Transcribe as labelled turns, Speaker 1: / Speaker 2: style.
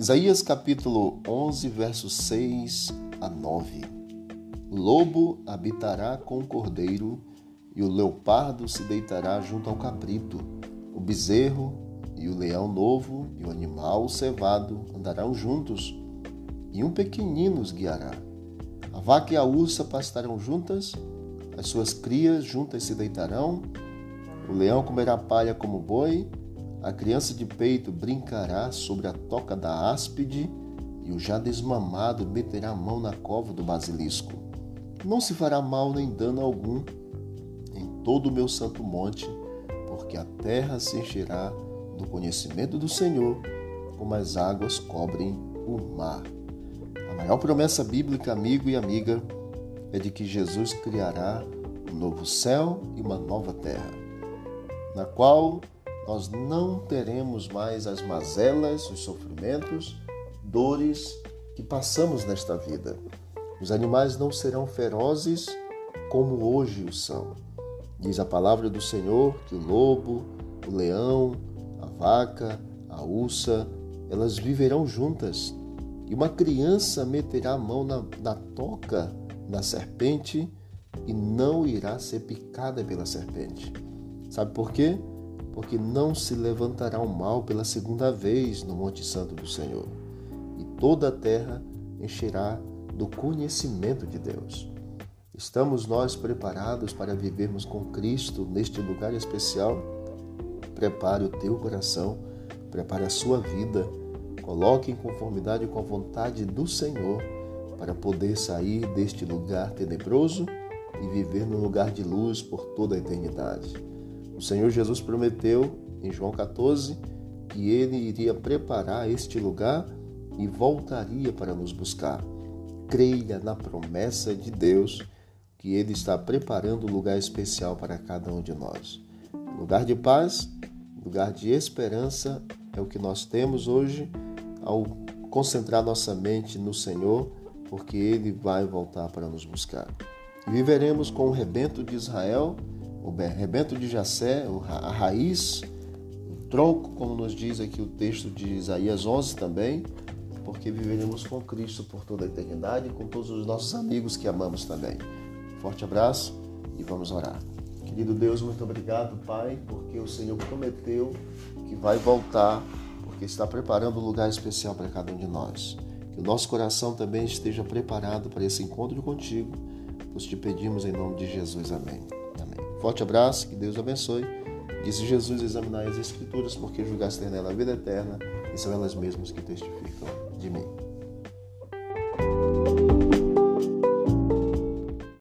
Speaker 1: Isaías capítulo 11, versos 6 a 9. O lobo habitará com o cordeiro, e o leopardo se deitará junto ao cabrito. O bezerro e o leão novo e o animal cevado andarão juntos, e um pequenino os guiará. A vaca e a ursa pastarão juntas, as suas crias juntas se deitarão. O leão comerá palha como boi, a criança de peito brincará sobre a toca da áspide, e o já desmamado meterá a mão na cova do basilisco. Não se fará mal nem dano algum em todo o meu santo monte, porque a terra se encherá do conhecimento do Senhor, como as águas cobrem o mar. A maior promessa bíblica, amigo e amiga, é de que Jesus criará um novo céu e uma nova terra, na qual nós não teremos mais as mazelas, os sofrimentos, dores que passamos nesta vida. Os animais não serão ferozes como hoje o são. Diz a palavra do Senhor que o lobo, o leão, a vaca, a ursa, elas viverão juntas. E uma criança meterá a mão na, na toca da serpente e não irá ser picada pela serpente. Sabe por quê? Porque não se levantará o mal pela segunda vez no Monte Santo do Senhor, e toda a terra encherá do conhecimento de Deus. Estamos nós preparados para vivermos com Cristo neste lugar especial? Prepare o teu coração, prepare a sua vida, coloque em conformidade com a vontade do Senhor para poder sair deste lugar tenebroso e viver no lugar de luz por toda a eternidade. O Senhor Jesus prometeu em João 14 que ele iria preparar este lugar e voltaria para nos buscar. Creia na promessa de Deus que ele está preparando um lugar especial para cada um de nós. Lugar de paz, lugar de esperança é o que nós temos hoje ao concentrar nossa mente no Senhor, porque ele vai voltar para nos buscar. Viveremos com o rebento de Israel, o rebento de Jacé, a raiz, o tronco, como nos diz aqui o texto de Isaías 11 também, porque viveremos com Cristo por toda a eternidade e com todos os nossos amigos que amamos também. Forte abraço e vamos orar. Querido Deus, muito obrigado, Pai, porque o Senhor prometeu que vai voltar, porque está preparando um lugar especial para cada um de nós. Que o nosso coração também esteja preparado para esse encontro contigo nós te pedimos em nome de Jesus. Amém. Forte abraço, que Deus abençoe. Disse Jesus: examinar as Escrituras, porque julgaste nela a vida eterna, e são elas mesmas que testificam de mim.